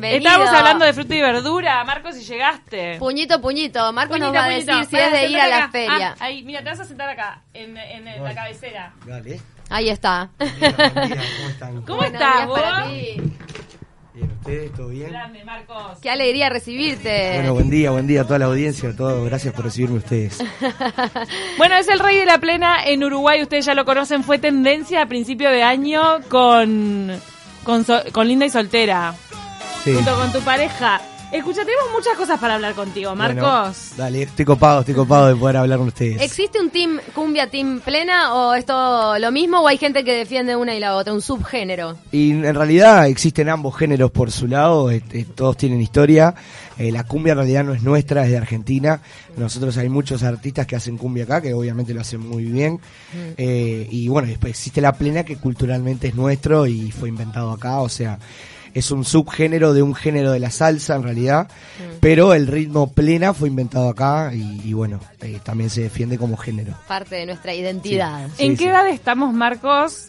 Bienvenido. Estábamos hablando de fruta y verdura, Marcos, y llegaste. Puñito, puñito. Marco nos Puñito, va a puñito. decir si es de ir a la acá. feria. Ah, ahí, mira, te vas a sentar acá, en, en- en la cabecera. Dale. Ahí está. ¿cómo están? ¿Cómo estás, vos? Bien, ¿ustedes? ¿Todo bien? Grande, Marcos. Qué alegría recibirte. Bueno, buen día, buen día a toda la audiencia, a todos. Gracias por recibirme ustedes. Bueno, es el rey de la plena en Uruguay, ustedes ya lo conocen, fue tendencia a principio de año con, con, so- con Linda y Soltera, Sí. junto con tu pareja. Escucha, tenemos muchas cosas para hablar contigo, Bueno, Marcos. dale, estoy copado, estoy copado de poder hablar con ustedes. ¿Existe un team cumbia, team plena o es todo lo mismo o hay gente que defiende una y la otra, un subgénero? Y en realidad existen ambos géneros por su lado, este, todos tienen historia. Eh, la cumbia en realidad no es nuestra, es de Argentina. Nosotros hay muchos artistas que hacen cumbia acá, que obviamente lo hacen muy bien. Eh, y bueno, después existe la plena, que culturalmente es nuestro y fue inventado acá, o sea, es un subgénero de un género de la salsa en realidad, pero el ritmo plena fue inventado acá y, y bueno, eh, también se defiende como género. Parte de nuestra identidad. Sí, ¿En qué sí. edad estamos, Marcos?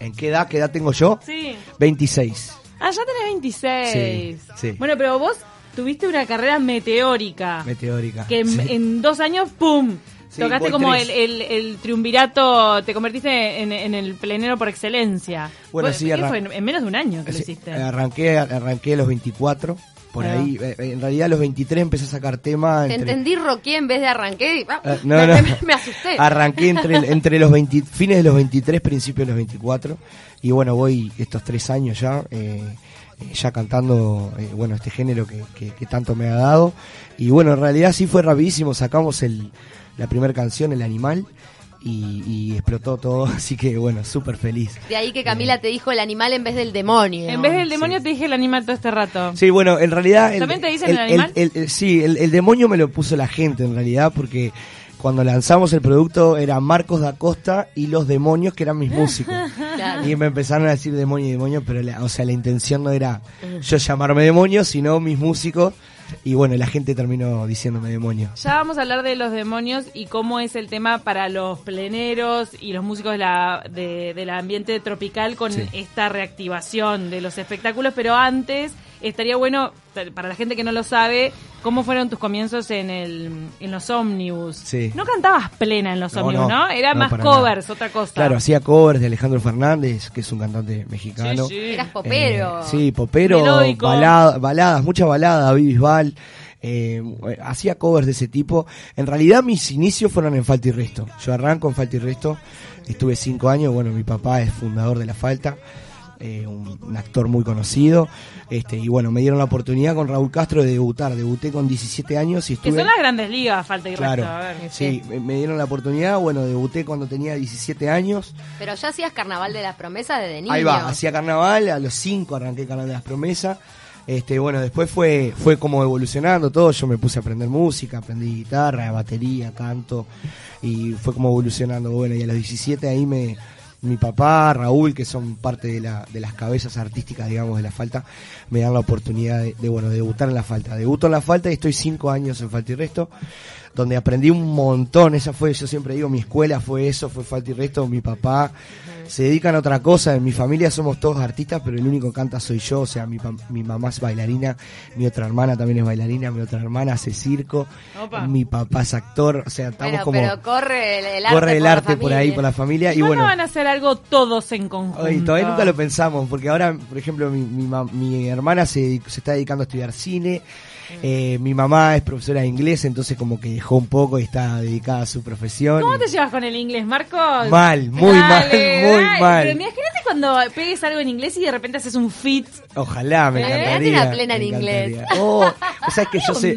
¿En qué edad? ¿Qué edad tengo yo? Sí. 26. Ah, ya tenés 26. Sí, sí. Bueno, pero vos tuviste una carrera meteórica. Meteórica. que en, en dos años, ¡pum! Sí, Tocaste como el, el, el triunvirato, te convertiste en, en el plenero por excelencia. Bueno, sí, ¿qué arran- fue? En, en menos de un año que lo hiciste. Arranqué, arranqué a los 24, por Ahí ahí. eh, En realidad a los 23 empecé a sacar tema. Te entendí roqué en vez de arranqué y ah, Ah, no, me, no. me- me asusté. Arranqué entre, entre los 20 fines de los 23, principios de los 24. Y bueno, voy estos tres años ya, eh, eh, ya cantando, eh, bueno, este género que, que- que tanto me ha dado. Y bueno, en realidad sí fue rapidísimo. Sacamos el, la primera canción, El Animal, y, y explotó todo. Así que bueno, súper feliz. De ahí que Camila te dijo el animal en vez del demonio. en vez del demonio te dije el animal todo este rato. Sí, bueno, en realidad... ¿También te dicen el animal? el- el- sí, el, el demonio me lo puso la gente en realidad porque cuando lanzamos el producto era Marcos da Costa y los demonios que eran mis músicos. Claro. Y me empezaron a decir demonio y demonio, pero la, o sea, la intención no era yo llamarme demonio, sino mis músicos. Y bueno, la gente terminó diciéndome demonio. Ya vamos a hablar de los demonios y cómo es el tema para los pleneros y los músicos de la, de- del ambiente tropical con Sí. esta reactivación de los espectáculos, pero antes estaría bueno, para la gente que no lo sabe, cómo fueron tus comienzos en, el, en los ómnibus. Sí. No cantabas plena en los ómnibus, ¿no? no, Era no, más covers, otra cosa. Claro, hacía covers de Alejandro Fernández, que es un cantante mexicano. Sí, sí. Eras popero. Eh, sí, popero, balada- baladas, mucha balada, David Bisbal. eh, hacía covers de ese tipo. En realidad mis inicios fueron en Falta y Resto. Yo arranco en Falta y Resto, estuve cinco años, bueno, mi papá es fundador de La Falta, eh, un, un actor muy conocido. Este, y bueno, me dieron la oportunidad con Raúl Castro de debutar. Debuté con 17 años y Que estuve... son las grandes ligas, falta y Claro, resto. A ver. sí, me- me dieron la oportunidad, bueno, debuté cuando tenía 17 años. Pero ya hacías carnaval de las promesas desde niño. Ahí va, hacía carnaval, a los 5 arranqué Canal de las Promesas. Este, bueno, después fue, fue como evolucionando todo, yo me puse a aprender música, aprendí guitarra, batería, canto, y fue como evolucionando. Bueno, y a los 17 ahí me, mi papá, Raúl, que son parte de, la, de las cabezas artísticas, digamos, de la falta, me dan la oportunidad de, bueno, de debutar en la falta. Debuto en la falta y estoy 5 años en Falta y Resto, donde aprendí un montón, esa fue, yo siempre digo, mi escuela fue eso, fue Falta y Resto, mi papá se dedican a otra cosa. En mi familia somos todos artistas, pero el único que canta soy yo. O sea, mi, mi mamá es bailarina, mi otra hermana también es bailarina, mi otra hermana hace circo, Opa. mi papá es actor. O sea, estamos Bueno, como. pero corre el, el arte, corre el por, arte por ahí, por la familia. ¿Y bueno. van a hacer algo todos en conjunto? Todavía nunca lo pensamos, porque ahora, por ejemplo, mi, mi, mi hermana se, se está dedicando a estudiar cine, eh, mi mamá es profesora de inglés, entonces como que dejó un poco y está dedicada a su profesión. ¿Cómo te llevas con el inglés, Marcos? Mal, muy mal, muy mal. Pero imagínate cuando pegues algo en inglés y de repente haces un fit. Ojalá, me Eh, encantaría. una plena me en inglés. Oh, o sea, es que yo sé,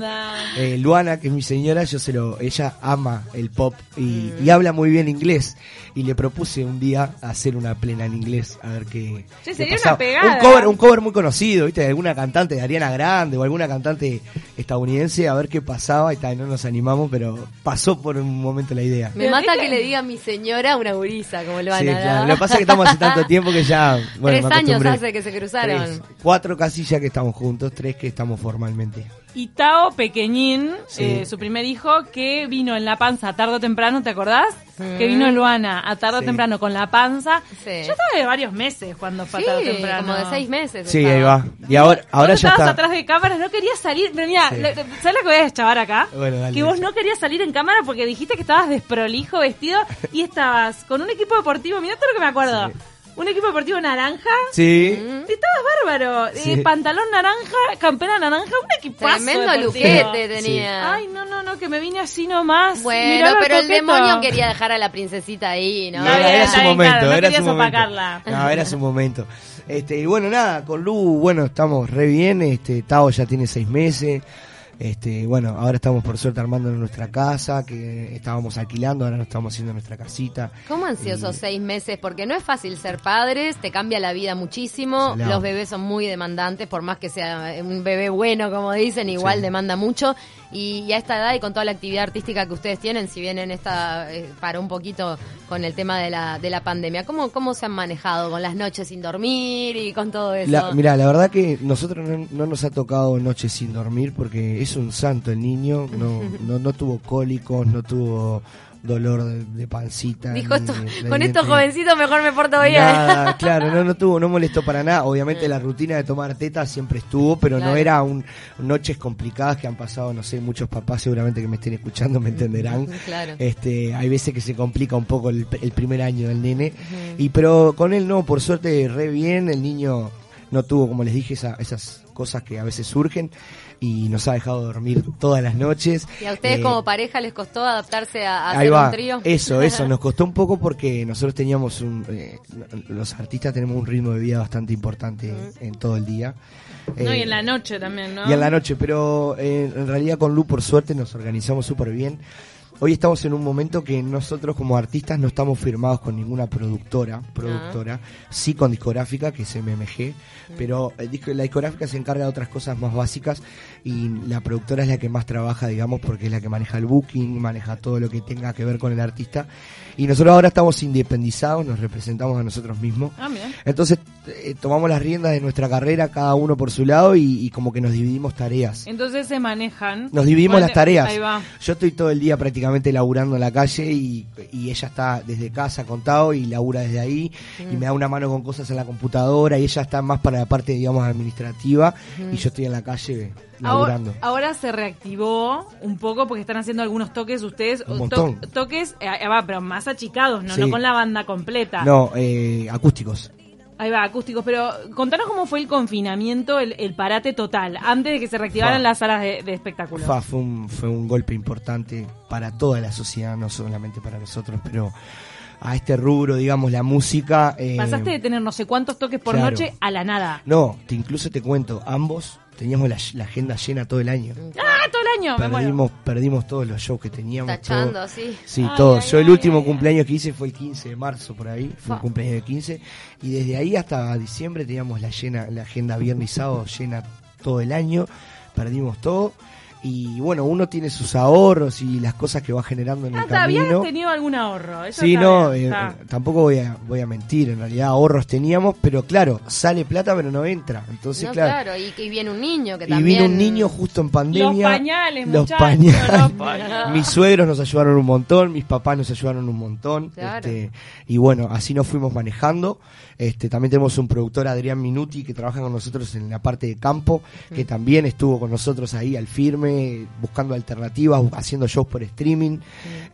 eh, Luana, que es mi señora, yo se lo, ella ama el pop y, Mm. y habla muy bien inglés. Y le propuse un día hacer una plena en inglés, a ver qué. Sí, qué sería una pegada. Un cover, un cover muy conocido, ¿viste? De alguna cantante de Ariana Grande o alguna cantante estadounidense, a ver qué pasaba. Y tal, no nos animamos, pero pasó por un momento la idea. Me mata que le diga a mi señora una gurisa, como lo van Sí, a claro. Lo que pasa es que estamos hace tanto tiempo que ya. Bueno, Tres me años hace que se cruzaron. Tres, cuatro casi ya que estamos juntos, tres que estamos formalmente. Y Tao Pequeñín, Sí. eh, su primer hijo, que vino en la panza tarde o temprano, ¿te acordás? Que vino Luana a tarde o Sí. temprano con la panza. Sí. Yo estaba de varios meses cuando fue a tarde o temprano. como de seis meses. Sí, estaba. ahí va. Y ahora, ahora ya estabas está. atrás de cámaras, no querías salir. Pero mira, Sí. le- le- ¿sabes lo que voy a deschavar acá? Bueno, dale, que vos no querías salir en cámara porque dijiste que estabas desprolijo vestido y estabas con un equipo deportivo. Mirá todo lo que me acuerdo. Un equipo deportivo naranja. Sí. Y estabas bárbaro. Sí. Eh, pantalón naranja, campera naranja, un equipazo. Tremendo deportivo. luquete tenía. Ay, no, no, no, que me vine así nomás. Bueno, Miraba pero el demonio quería dejar a la princesita ahí, ¿no? Está era, era su momento, claro, no era su momento. opacarla. No, era su momento. Este, y bueno, nada, con Lu, bueno, estamos re bien, este, Tao ya tiene seis meses, este, bueno, ahora estamos por suerte armando en nuestra casa, que estábamos alquilando, ahora nos estamos haciendo nuestra casita. ¿Cómo han sido esos seis meses? Porque no es fácil ser padres, te cambia la vida muchísimo. Salado. Los bebés son muy demandantes, por más que sea un bebé bueno, como dicen, igual Sí. demanda mucho. Y, y a esta edad y con toda la actividad artística que ustedes tienen, si bien en esta eh, para un poquito con el tema de la, de la pandemia, ¿cómo, ¿cómo se han manejado con las noches sin dormir y con todo eso? La, mira, la verdad que nosotros no, no nos ha tocado noches sin dormir porque es un santo el niño, no, no, no tuvo cólicos, no tuvo dolor de, de pancita. Dijo esto, de- con estos jovencitos mejor me porto bien. Nada, claro, no, no tuvo, no molestó para nada. Obviamente la rutina de tomar teta siempre estuvo, pero no era un noches complicadas que han pasado, no sé, muchos papás seguramente que me estén escuchando me entenderán. Claro. Este, hay veces que se complica un poco el, el primer año del nene, y pero con él no, por suerte re bien, el niño no tuvo, como les dije, esa- esas cosas que a veces surgen y nos ha dejado dormir todas las noches. ¿Y a ustedes Eh, como pareja les costó adaptarse a, a Ahí hacer va, un trío? eso, eso, nos costó un poco porque nosotros teníamos un, eh, los artistas tenemos un ritmo de vida bastante importante en todo el día. No, Eh, y en la noche también, ¿no? y en la noche, pero eh, en realidad con Lu por suerte nos organizamos súper bien. Hoy estamos en un momento que nosotros como artistas no estamos firmados con ninguna productora, productora, sí con discográfica, que es MMG, pero la discográfica se encarga de otras cosas más básicas y la productora es la que más trabaja, digamos, porque es la que maneja el booking, maneja todo lo que tenga que ver con el artista. Y nosotros ahora estamos independizados, nos representamos a nosotros mismos. Ah, mira. Entonces eh, tomamos las riendas de nuestra carrera, cada uno por su lado, y, y como que nos dividimos tareas. Entonces se manejan. Nos dividimos las tareas. Ahí va. Yo estoy todo el día prácticamente laburando en la calle y, y ella está desde casa contado y labura desde ahí y me da una mano con cosas en la computadora y ella está más para la parte, digamos, administrativa y yo estoy en la calle laburando. ahora se reactivó un poco porque están haciendo algunos toques ustedes. Un toques, eh, va, pero más achicados, ¿no? Sí. No con la banda completa. No, eh, acústicos. Ahí va, acústicos. Pero contanos cómo fue el confinamiento, el, el parate total, antes de que se reactivaran Fa. las salas de, de espectáculos. Fa, fue, un, fue un golpe importante para toda la sociedad, no solamente para nosotros, pero a este rubro, digamos, la música. eh, Pasaste de tener no sé cuántos toques por claro. noche a la nada. No, te, incluso te cuento, ambos teníamos la, la agenda llena todo el año. ¡Ah, todo el año! Perdimos, perdimos todos los shows que teníamos. Tachando todo. así. Sí, Ay, todos. ay, Yo el último cumpleaños que hice fue el 15 de marzo por ahí, fue un cumpleaños de 15 y desde ahí hasta diciembre teníamos la llena, la agenda viernes y sábado llena todo el año, perdimos todo y bueno, uno tiene sus ahorros y las cosas que va generando en Ah, el todavía camino. has tenido algún ahorro. Eso Sí, no, bien, eh, tampoco voy a, voy a mentir, en realidad ahorros teníamos, pero claro, sale plata pero no entra. Entonces, No, claro, claro, y que viene un niño que y también... vino un niño justo en pandemia. Los pañales, los pañales. los pañales. Mis suegros nos ayudaron un montón, mis papás nos ayudaron un montón. Claro. este, y bueno, así nos fuimos manejando. Este, también tenemos un productor, Adrián Minuti, que trabaja con nosotros en la parte de campo, que también estuvo con nosotros ahí al firme, buscando alternativas, haciendo shows por streaming,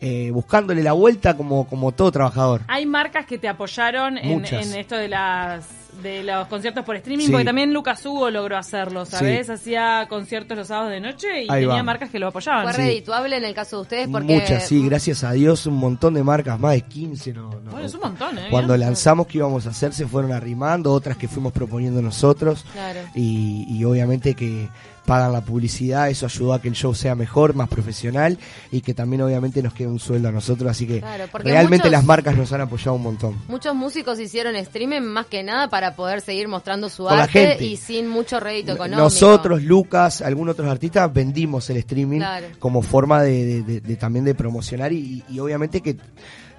eh, buscándole la vuelta como, como todo trabajador. Hay marcas que te apoyaron en, esto de las de los conciertos por streaming, Sí. porque también Lucas Hugo logró hacerlo, ¿sabes? Hacía conciertos los sábados de noche y Ahí tenía va. marcas que lo apoyaban. Fue Sí. redituable en el caso de ustedes porque... Muchas, sí, gracias a Dios, un montón de marcas, más de 15. No, no- Bueno, es un montón, ¿eh? Cuando lanzamos que íbamos a hacer, se fueron arrimando, otras que fuimos proponiendo nosotros. Claro. Y, y obviamente que pagan la publicidad, eso ayudó a que el show sea mejor, más profesional y que también obviamente nos quede un sueldo a nosotros. Así que Claro, realmente muchos- las marcas nos han apoyado un montón. Muchos músicos hicieron streaming más que nada para poder seguir mostrando su Por arte y sin mucho rédito económico. Nosotros, Lucas, algunos otros artistas vendimos el streaming Claro. como forma de, de- de- de también de promocionar y, y obviamente que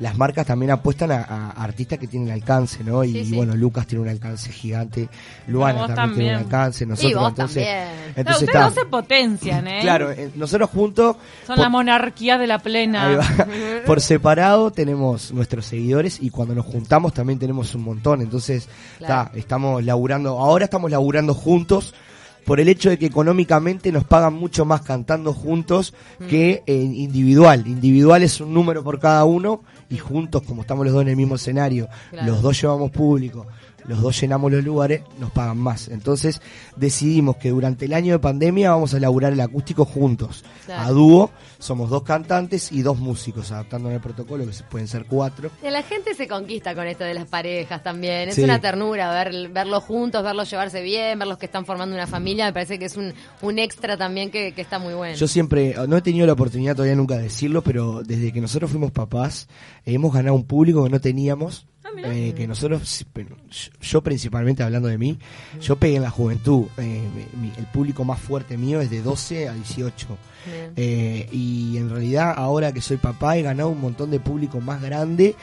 las marcas también apuestan a, a artistas que tienen alcance, ¿no? Y, Sí, sí. bueno, Lucas tiene un alcance gigante, Luana también, tiene un alcance, nosotros entonces, entonces ustedes está- no se potencian, ¿eh? claro, eh, nosotros juntos Son por- la monarquía de la plena. Por separado tenemos nuestros seguidores y cuando nos juntamos también tenemos un montón. Entonces, Claro. está, estamos laburando, ahora estamos laburando juntos por el hecho de que económicamente nos pagan mucho más cantando juntos Mm. que eh, individual. Individual es un número por cada uno y juntos, como estamos los dos en el mismo escenario, Claro. los dos llevamos público, los dos llenamos los lugares, nos pagan más. Entonces decidimos que durante el año de pandemia vamos a laburar el acústico juntos, Claro. a dúo. Somos dos cantantes y dos músicos, adaptando el protocolo, que se- pueden ser cuatro. Y la gente se conquista con esto de las parejas también. Es Sí. una ternura ver, verlos juntos, verlos llevarse bien, verlos que están formando una familia. Me parece que es un, un extra también que, que está muy bueno. Yo siempre, no he tenido la oportunidad todavía nunca de decirlo, pero desde que nosotros fuimos papás, hemos ganado un público que no teníamos. Eh, que nosotros, yo- principalmente hablando de mí, yo pegué en la juventud. eh, mi- el público más fuerte mío es de 12 a 18. Eh, y en realidad ahora que soy papá he ganado un montón de público más grande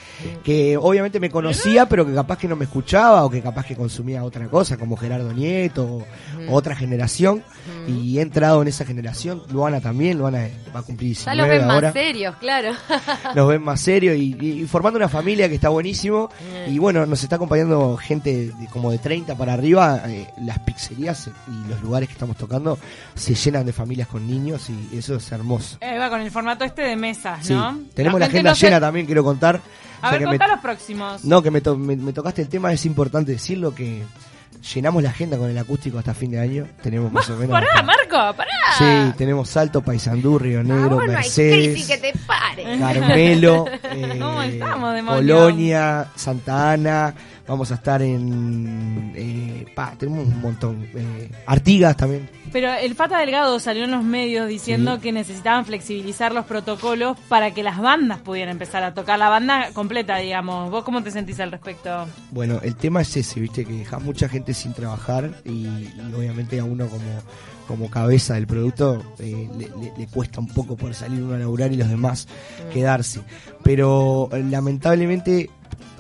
que obviamente me conocía pero que capaz que no me escuchaba o que capaz que consumía otra cosa como Gerardo Nieto o, otra generación. Y he entrado en esa generación. Luana también Luana va a cumplir Ya los 19 ven ahora más serios, claro. nos ven más serios y, y- y formando una familia que está buenísimo. Y bueno nos está acompañando gente de- como de 30 para arriba. Eh, las pizzerías y los lugares que estamos tocando se llenan de familias con niños y eso es hermoso Eh, va con el formato este de mesas, Sí, ¿no? tenemos la, agenda no se- llena también, quiero contar. A O sea ver, me- contá los próximos. No, que me, to- me- me tocaste el tema, es importante decirlo que llenamos la agenda con el acústico hasta fin de año. Tenemos más o menos. Pará, hasta- Marco, pará. Sí, tenemos Salto, Paysandú, Río Negro, Ah, bueno, Mercedes, crisis que te Carmelo, eh, ¿Cómo estamos? Colonia, Santa Ana. Vamos a estar en. eh, pa, tenemos un montón. eh, Artigas también. Pero el Fata Delgado salió en los medios diciendo Sí. que necesitaban flexibilizar los protocolos para que las bandas pudieran empezar a tocar. La banda completa, digamos. ¿Vos cómo te sentís al respecto? Bueno, el tema es ese, viste, que dejas mucha gente sin trabajar y, y obviamente a uno como, como cabeza del producto eh, le, le- le cuesta un poco poder salir uno a laburar y los demás quedarse. Pero eh, lamentablemente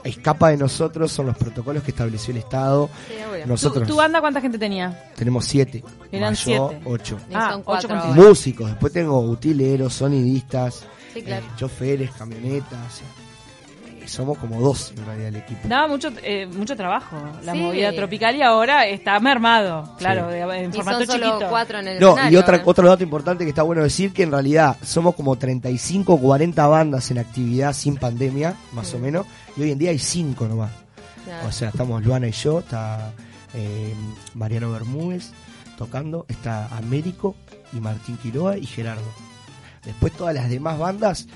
escapa de nosotros, son los protocolos que estableció el Estado. Sí. Nosotros ¿Tu, tu banda cuánta gente tenía? tenemos siete, Eran más yo, siete. ocho. Ah, son ocho cuatro. Músicos, después tengo utileros, sonidistas, Sí, claro. eh, choferes, camionetas. Eh, somos como dos en realidad el equipo. Daba mucho eh, mucho trabajo la Sí. movida tropical y ahora está mermado, claro, Sí. de- en Y formato son solo chiquito. cuatro en el No, y otra, otro dato importante que está bueno decir, que en realidad somos como 35 o 40 bandas en actividad sin pandemia, más o menos, y hoy en día hay 5 nomás. Claro. O sea, estamos Luana y yo, está eh, Mariano Bermúdez tocando, está Américo y Martín Quiroga y Gerardo. Después todas las demás bandas...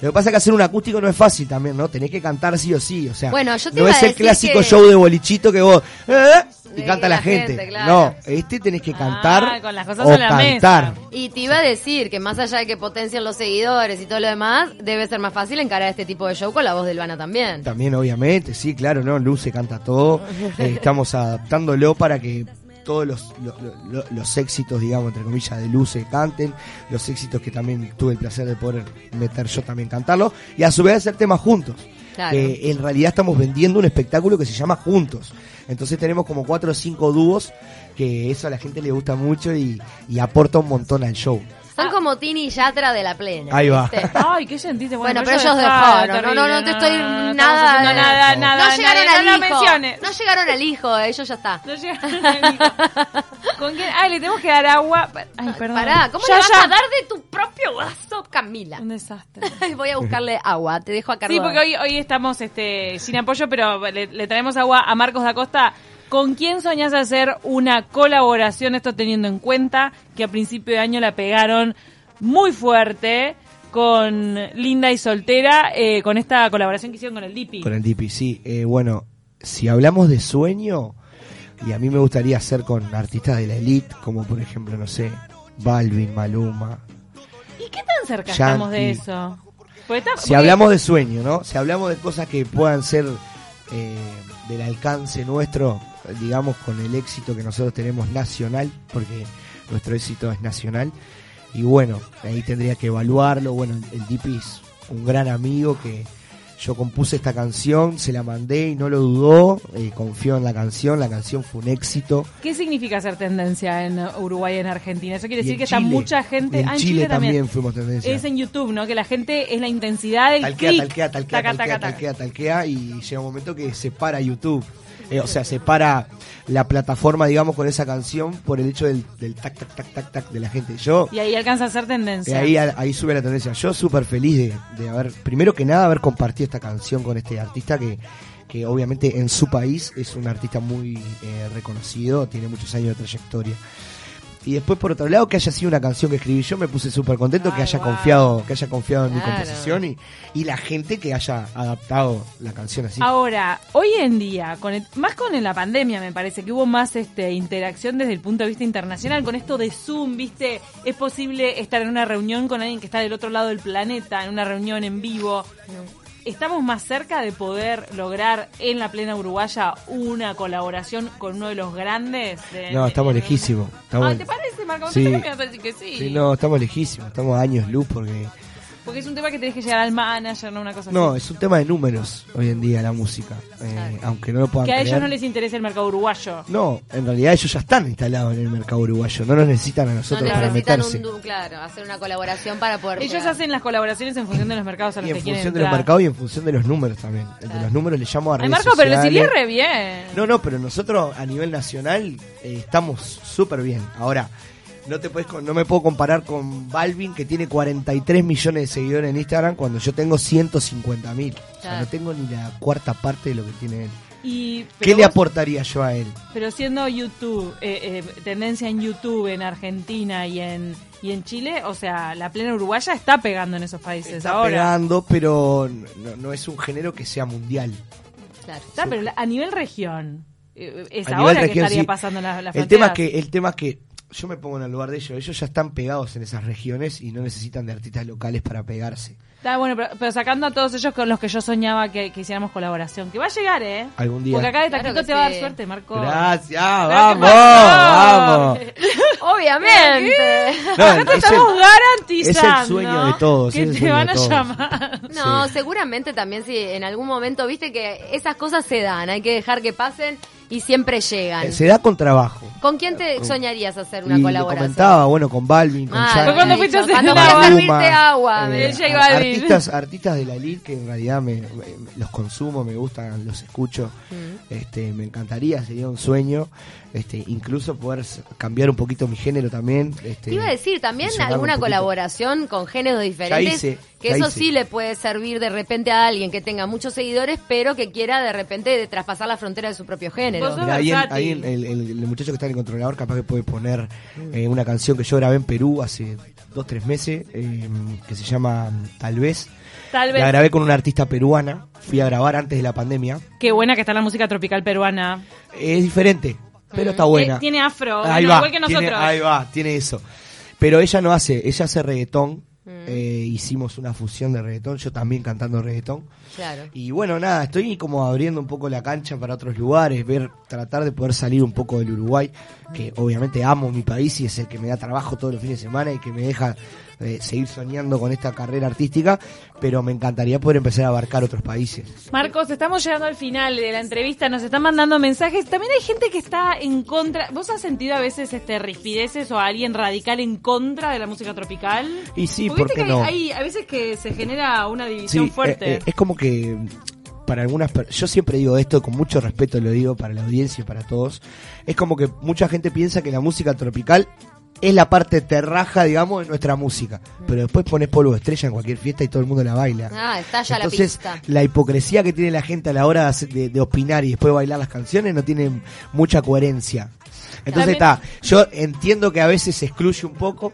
Lo que pasa es que hacer un acústico no es fácil también, ¿no? Tenés que cantar sí o sí, o sea, Bueno, yo te no iba es a el clásico que- show de bolichito que vos... ¿eh? Y canta la, la gente. gente, claro. No, este tenés que Ah, cantar con las cosas o en la cantar. mesa. Y te iba a decir que más allá de que potencian los seguidores y todo lo demás, debe ser más fácil encarar este tipo de show con la voz de Luana también. También, obviamente, sí, claro, ¿no? Luce canta todo. Eh, estamos adaptándolo para que todos los, lo- lo- lo- los éxitos, digamos, entre comillas, de Luce canten, los éxitos que también tuve el placer de poder meter yo también cantarlo, y a su vez hacer temas juntos. Claro. Que en realidad estamos vendiendo un espectáculo que se llama Juntos. Entonces tenemos como cuatro o cinco dúos que eso a la gente le gusta mucho y, y aporta un montón al show. Son como Tini y Yatra de la plena. Ahí va. ¿viste? Ay, qué sentiste. Bueno, pero ellos dejaron. No, no, no te estoy no, no nada. nada, No. nada. no llegaron nada, al hijo. menciones. No llegaron al hijo, ellos ya está. No llegaron al hijo. ¿Con quién? Ay, le tenemos que dar agua. Ay, perdón. Pará, ¿cómo Ya, le vas ya. a dar de tu propio vaso, Camila? Un desastre. Voy a buscarle agua, te dejo acá. Sí, porque hoy, hoy estamos este, sin apoyo, pero le, le traemos agua a Marcos da Costa. ¿Con quién soñás hacer una colaboración? Esto teniendo en cuenta que a principio de año la pegaron muy fuerte con Linda y Soltera, eh, con esta colaboración que hicieron con el Dipi. Con el DP, sí. Eh, bueno, si hablamos de sueño, y a mí me gustaría hacer con artistas de la elite, como por ejemplo, no sé, Balvin, Maluma. ¿Y qué tan cerca Yankee. estamos de eso? Está- Si hablamos de sueño, ¿no? Si hablamos de cosas que puedan ser eh, del alcance nuestro, digamos, con el éxito que nosotros tenemos nacional, porque nuestro éxito es nacional. Y bueno, ahí tendría que evaluarlo. Bueno, el DP es un gran amigo que, yo compuse esta canción, se la mandé y no lo dudó, eh, confió en la canción, la canción fue un éxito. ¿Qué significa ser tendencia en Uruguay y en Argentina? Eso quiere Y decir en que está mucha gente... Y en Ah, Chile también fuimos tendencia. Es en YouTube, ¿no? Que la gente es la intensidad del talquea, clic. talquea, talquea, Taca, talquea, taca, talquea, talquea, y llega un momento que se para YouTube. Eh, o sea, se para la plataforma, digamos, con esa canción por el hecho del, del tac, tac, tac, tac, tac de la gente. Yo, Y ahí alcanza a ser eh, tendencia. ahí, ahí sube la tendencia. Yo súper feliz de, de haber, primero que nada, haber compartido esta canción con este artista que, que obviamente en su país es un artista muy eh, reconocido, tiene muchos años de trayectoria. Y después, por otro lado, que haya sido una canción que escribí yo, me puse súper contento que Ay, haya confiado, que haya confiado en mi composición y, y la gente que haya adaptado la canción así. Ahora, hoy en día, con el- más con la pandemia me parece que hubo más este interacción desde el punto de vista internacional, con esto de Zoom, ¿viste? Es posible estar en una reunión con alguien que está del otro lado del planeta, en una reunión en vivo. Estamos más cerca de poder lograr en la plena uruguaya una colaboración con uno de los grandes. de- No, estamos de- lejísimos. Estamos, Ah, ¿te parece, Marco? Sí. Me que sí. sí, no, estamos lejísimos, estamos a años luz porque... Porque es un tema que tenés que llegar al manager, no una cosa No, así. es un tema de números hoy en día la música, eh, aunque no lo puedan Que a ellos no les interesa el mercado uruguayo. No, en realidad ellos ya están instalados en el mercado uruguayo, no nos necesitan a No nosotros para necesitan meterse. un claro, hacer una colaboración para poder. Ellos hacen las colaboraciones en función de los mercados a los Y en que quieren función de los mercados y en función de los números también. El De los números le llamo a Ay, redes Marco, pero les iría re bien. No, no, pero nosotros a nivel nacional eh, estamos súper bien. Ahora, no te puedes, no me puedo comparar con Balvin que tiene 43 millones de seguidores en Instagram cuando yo tengo 150 mil. O sea, no tengo ni la cuarta parte de lo que tiene él. Y, ¿Qué le aportaría yo a él? Pero siendo YouTube, eh, eh, tendencia en YouTube en Argentina y en, y en Chile, o sea, la plena uruguaya está pegando en esos países Está ahora. pegando, pero no, no es un género que sea mundial. Claro. Está, pero a nivel región, eh, es A ahora que región, estaría sí. pasando la, la El tema es que el tema es que yo me pongo en el lugar de ellos. Ellos ya están pegados en esas regiones y no necesitan de artistas locales para pegarse. Está bueno, pero, pero sacando a todos ellos con los que yo soñaba que, que hiciéramos colaboración, que va a llegar, ¿eh? Algún día. Porque acá de taquito te va a dar suerte, Marco. Gracias, ¿qué vamos, vamos. Obviamente. No, Acá te es estamos el- garantizando es el sueño de todos, que te van a llamar. No, Sí. seguramente también si en algún momento, viste que esas cosas se dan, hay que dejar que pasen y siempre llegan. Eh, Se da con trabajo. ¿Con quién te Con- soñarías hacer Y una lo colaboración? comentaba, bueno, con Balvin, con Ah, cuando fuiste a agua. eh, artistas, artistas de la LID que en realidad me, me- los consumo, me gustan, los escucho. Mm. Este, me encantaría, sería un sueño, este, incluso poder cambiar un poquito mi género también. Este, Te iba a decir, también alguna colaboración con géneros diferentes, hice, que eso sí le puede servir de repente a alguien que tenga muchos seguidores, pero que quiera de repente de traspasar la frontera de su propio género. Mirá, ahí, el, el- el muchacho que está en el controlador capaz que puede poner eh, una canción que yo grabé en Perú hace dos, tres meses, eh, que se llama Tal vez. Tal vez. La grabé con una artista peruana, fui a grabar antes de la pandemia. Qué buena que está la música tropical peruana. Es diferente, pero está buena. Eh, tiene afro, Ahí bueno, va, igual que nosotros. Tiene, ahí va, tiene eso. Pero ella no hace, ella hace reggaetón. Mm. eh, hicimos una fusión de reggaetón, yo también cantando reggaetón. Claro. Y bueno, nada, estoy como abriendo un poco la cancha para otros lugares, ver, tratar de poder salir un poco del Uruguay, que obviamente amo mi país y es el que me da trabajo todos los fines de semana y que me deja eh, seguir soñando con esta carrera artística, pero me encantaría poder empezar a abarcar otros países. Marcos, estamos llegando al final de la entrevista, nos están mandando mensajes. También hay gente que está en contra. ¿Vos has sentido a veces este rispideces o a alguien radical en contra de la música tropical? Y sí, Porque ¿por qué que hay, no? hay a veces que se genera una división Sí, fuerte. eh, eh, es como que para algunas yo siempre digo esto con mucho respeto lo digo para la audiencia y para todos es como que mucha gente piensa que la música tropical es la parte terraja digamos de nuestra música. Pero después pones polvo de estrella en cualquier fiesta y todo el mundo la baila. Ah, estalla la entonces pista. la hipocresía que tiene la gente a la hora de, de- opinar y después bailar las canciones no tiene mucha coherencia. Entonces está yo entiendo que a veces se excluye un poco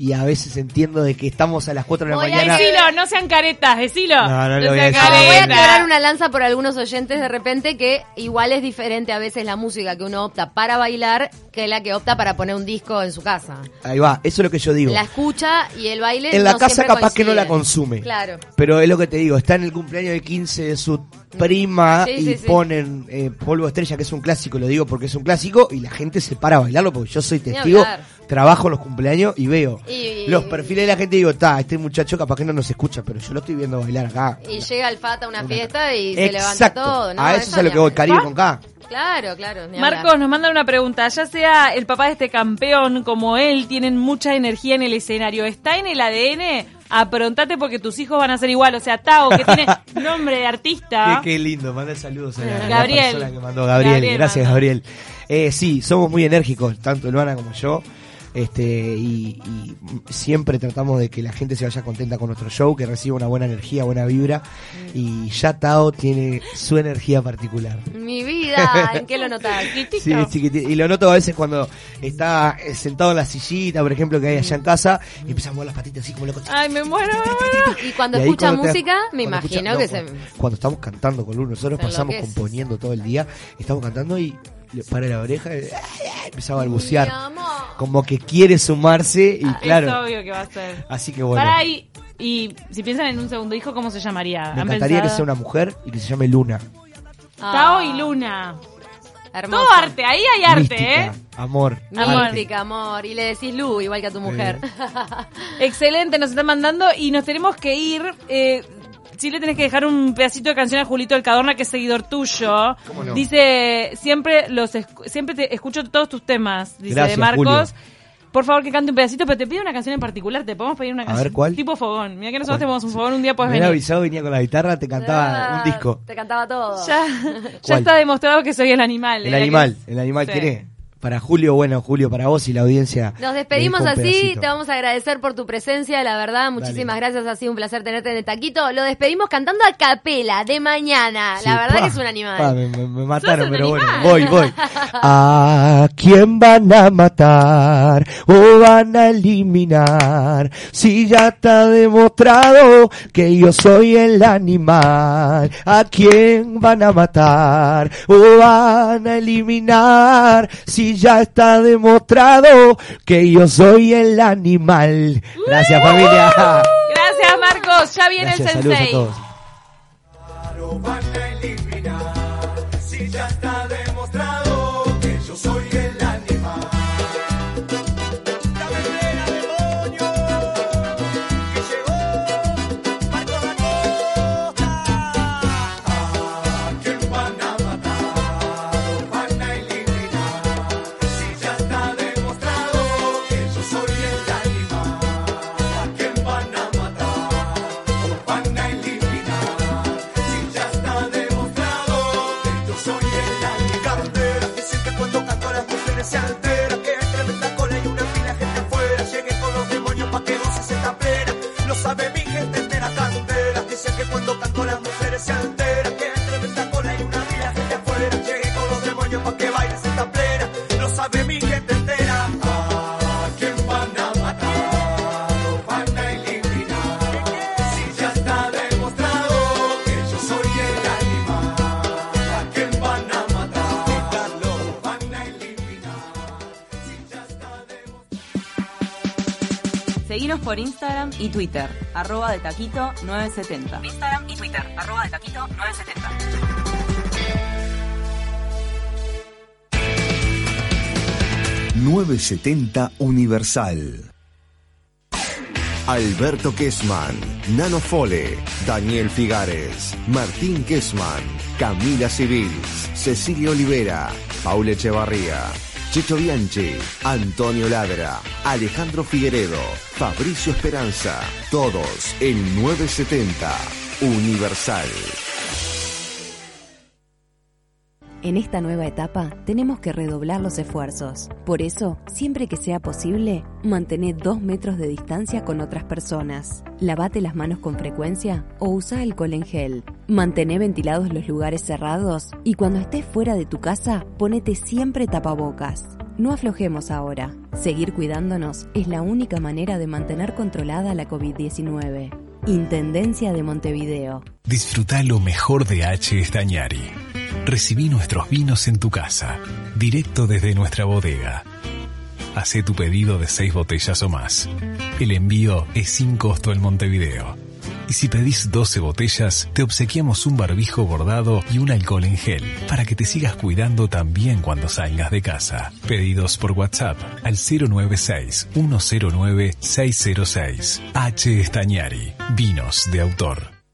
y a veces entiendo de que estamos a las 4 de la Voy a mañana Decilo, no sean caretas, decilo. No, no lo voy a sean decir. No, voy a quebrar una lanza por algunos oyentes de repente que igual es diferente a veces la música que uno opta para bailar que la que opta para poner un disco en su casa. ahí va eso es lo que yo digo La escucha y el baile En la no casa capaz que no la consume. Claro. Pero es lo que te digo, está en el cumpleaños de 15 de su prima Sí, y sí, sí. ponen eh, polvo estrella, que es un clásico, lo digo porque es un clásico, y la gente se para a bailarlo porque yo soy testigo, trabajo en los cumpleaños y veo Y- los perfiles de la gente y digo, está, este muchacho capaz que no nos escucha, pero yo lo estoy viendo bailar acá. Y llega el Fata a una fiesta y se levanta Exacto, todo, ¿no? a eso es a lo que voy. Caribe con K. Claro, claro. Marcos nos mandan una pregunta. Ya sea el papá de este campeón como él, tienen mucha energía en el escenario. ¿Está en el ADN? Aprontate porque tus hijos van a ser igual. O sea, Tao, que tiene nombre de artista. Qué, qué lindo, manda saludos a la, Gabriel. persona que mandó Gabriel, Gabriel gracias. Gabriel. Eh, sí, somos muy enérgicos, tanto Luana como yo. Este, y, y siempre tratamos de que la gente se vaya contenta con nuestro show, que reciba una buena energía, buena vibra. Y ya Tao tiene su energía particular. Mi vida, ¿en qué lo notas? Sí, chiquitito. Y lo noto a veces cuando está eh, sentado en la sillita, por ejemplo, que hay allá en casa, y empieza a mover las patitas así como loco. Ay, me muero, me muero. Y cuando Y escucha cuando te- música, me escucha- imagino no, que se... cuando, estamos cantando con Lu, nosotros pasamos componiendo todo el día, estamos cantando y le para la oreja y empieza a balbucear. amor. Como que quiere sumarse y Es claro. obvio que va a ser. Así que bueno. Pará, y, y si piensan en un segundo hijo, ¿cómo se llamaría? Me ¿Han encantaría que sea una mujer y que se llame Luna. Tao Ah, y Luna. Hermoso. Todo arte, ahí hay arte, Mística, ¿eh? amor. Amor. Mística, amor. Y le decís Lu, igual que a tu mujer. Excelente, nos están mandando y nos tenemos que ir. Eh, sí le tenés que dejar un pedacito de canción a Julito Alcadorna, que es seguidor tuyo. ¿Cómo no? Dice, siempre los siempre te escucho todos tus temas, dice Gracias, de Marcos. Julio. Por favor, que cante un pedacito, pero te pido una canción en particular. Te podemos pedir una canción. ver, ¿cuál? Tipo fogón. Mira que nosotros ¿Cuál? tenemos un fogón, un día puedes me venir. avisado, venía con la guitarra, te cantaba Ah, un disco. Te cantaba todo. Ya, está demostrado que soy el animal. El Era animal, el animal Sí. quiere. Para Julio, bueno, Julio, para vos y la audiencia. Nos le despedimos así, te vamos a agradecer por tu presencia, la verdad, muchísimas gracias, ha sido un placer tenerte en el taquito. Lo despedimos cantando a capela de mañana, Sí, la verdad pa, que es un animal. pa, me, me- mataron, pero bueno, animal. voy, voy. ¿A quién van a matar o van a eliminar? Si ya está demostrado que yo soy el animal. ¿A quién van a matar o van a eliminar? Si ya está demostrado que yo soy el animal. Gracias familia. Gracias, Marcos. Ya viene Gracias, el sensei. Seguinos por Instagram y Twitter, arroba de taquito 970. Instagram y Twitter, arroba de taquito 970. 970 Universal. Alberto Kessman, Nano Fole, Daniel Figares, Martín Kessman, Camila Civils, Cecilia Olivera, Paula Echevarría, Chicho Bianchi, Antonio Ladra, Alejandro Figueredo, Fabricio Esperanza, todos en 970 Universal. En esta nueva etapa tenemos que redoblar los esfuerzos. Por eso, siempre que sea posible, mantener dos metros de distancia con otras personas. Lavate las manos con frecuencia o usa alcohol en gel. Mantén ventilados los lugares cerrados y cuando estés fuera de tu casa, ponete siempre tapabocas. No aflojemos ahora. Seguir cuidándonos es la única manera de mantener controlada la COVID-19. Intendencia de Montevideo. Disfruta lo mejor de H. Estañari. Recibí nuestros vinos en tu casa, directo desde nuestra bodega. Hacé tu pedido de seis botellas o más. El envío es sin costo en Montevideo. Y si pedís 12 botellas, te obsequiamos un barbijo bordado y un alcohol en gel para que te sigas cuidando también cuando salgas de casa. Pedidos por WhatsApp al 096-109-606. H. Estañari. Vinos de autor.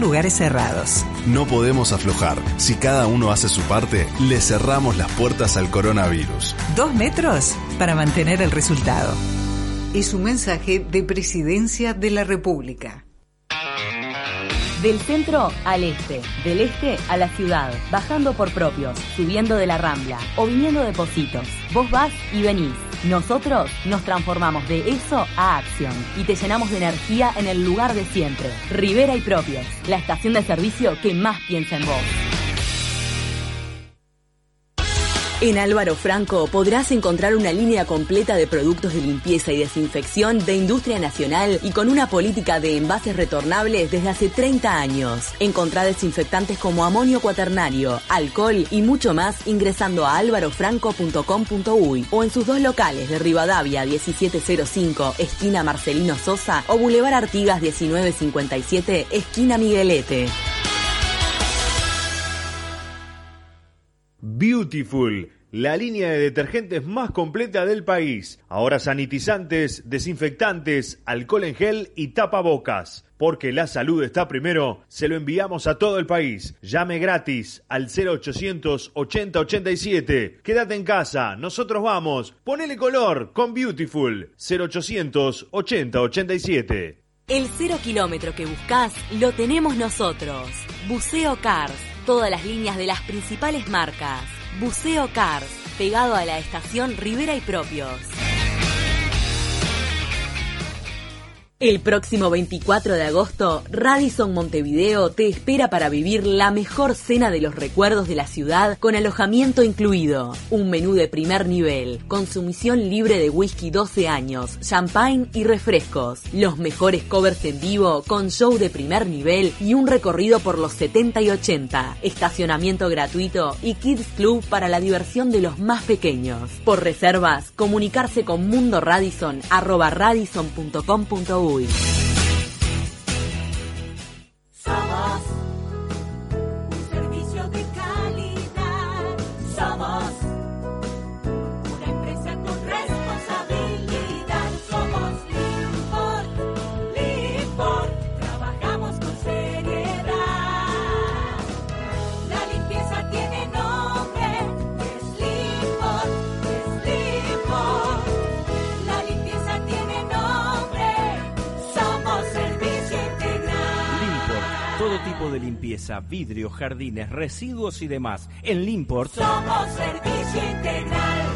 lugares cerrados. No podemos aflojar. Si cada uno hace su parte, le cerramos las puertas al coronavirus. Dos metros para mantener el resultado. Es un mensaje de Presidencia de la República. Del centro al este, del este a la ciudad, bajando por propios, subiendo de la rambla o viniendo de Positos. Vos vas y venís. Nosotros nos transformamos de eso a acción y te llenamos de energía en el lugar de siempre. Rivera y Propios, la estación de servicio que más piensa en vos. En Álvaro Franco podrás encontrar una línea completa de productos de limpieza y desinfección de industria nacional y con una política de envases retornables desde hace 30 años. Encontrá desinfectantes como amonio cuaternario, alcohol y mucho más ingresando a álvarofranco.com.uy o en sus dos locales de Rivadavia 1705, esquina Marcelino Sosa o Boulevard Artigas 1957, esquina Miguelete. Beautiful, la línea de detergentes más completa del país. Ahora sanitizantes, desinfectantes, alcohol en gel y tapabocas. Porque la salud está primero, se lo enviamos a todo el país. Llame gratis al 0800 80 87. Quédate en casa, nosotros vamos. Ponele color con Beautiful 0800 80 87. El cero kilómetro que buscas lo tenemos nosotros. Buceo Cars. Todas las líneas de las principales marcas. Buceo Cars. Pegado a la estación Rivera y Propios. El próximo 24 de agosto, Radisson Montevideo te espera para vivir la mejor cena de los recuerdos de la ciudad con alojamiento incluido. Un menú de primer nivel, consumición libre de whisky 12 años, champagne y refrescos. Los mejores covers en vivo con show de primer nivel y un recorrido por los 70 y 80. Estacionamiento gratuito y Kids Club para la diversión de los más pequeños. Por reservas, comunicarse con Mundo. Somos de limpieza, vidrio, jardines, residuos y demás. En Limport Somos servicio integral.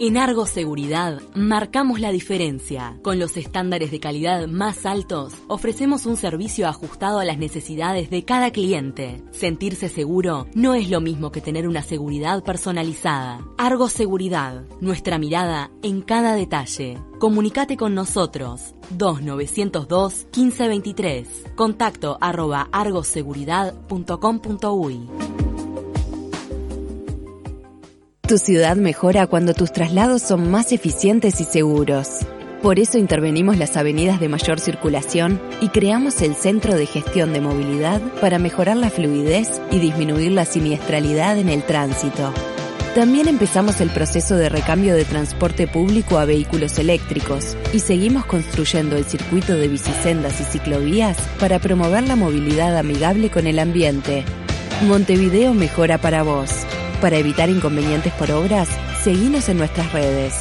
En Argo Seguridad marcamos la diferencia. Con los estándares de calidad más altos, ofrecemos un servicio ajustado a las necesidades de cada cliente. Sentirse seguro no es lo mismo que tener una seguridad personalizada. Argo Seguridad, nuestra mirada en cada detalle. Comunicate con nosotros 2902 1523. Contacto arroba argoseguridad.com.uy. Tu ciudad mejora cuando tus traslados son más eficientes y seguros. Por eso intervenimos las avenidas de mayor circulación y creamos el Centro de Gestión de Movilidad para mejorar la fluidez y disminuir la siniestralidad en el tránsito. También empezamos el proceso de recambio de transporte público a vehículos eléctricos y seguimos construyendo el circuito de bicisendas y ciclovías para promover la movilidad amigable con el ambiente. Montevideo mejora para vos. Para evitar inconvenientes por obras, seguinos en nuestras redes.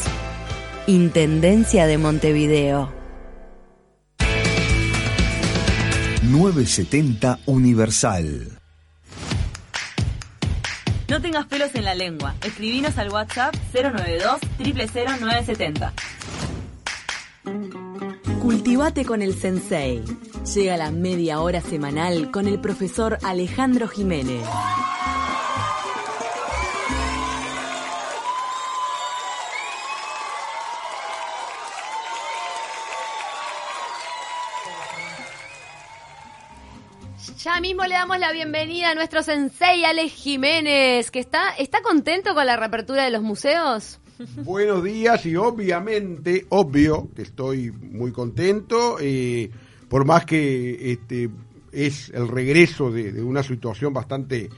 Intendencia de Montevideo. 970 Universal. No tengas pelos en la lengua. Escribinos al WhatsApp 092 000970. Cultivate con el Sensei. Llega la media hora semanal con el profesor Alejandro Jiménez. Mismo le damos la bienvenida a nuestro sensei Alex Jiménez, que está, está contento con la reapertura de los museos. Buenos días y obviamente, obvio que estoy muy contento, eh, por más que este es el regreso de, de una situación bastante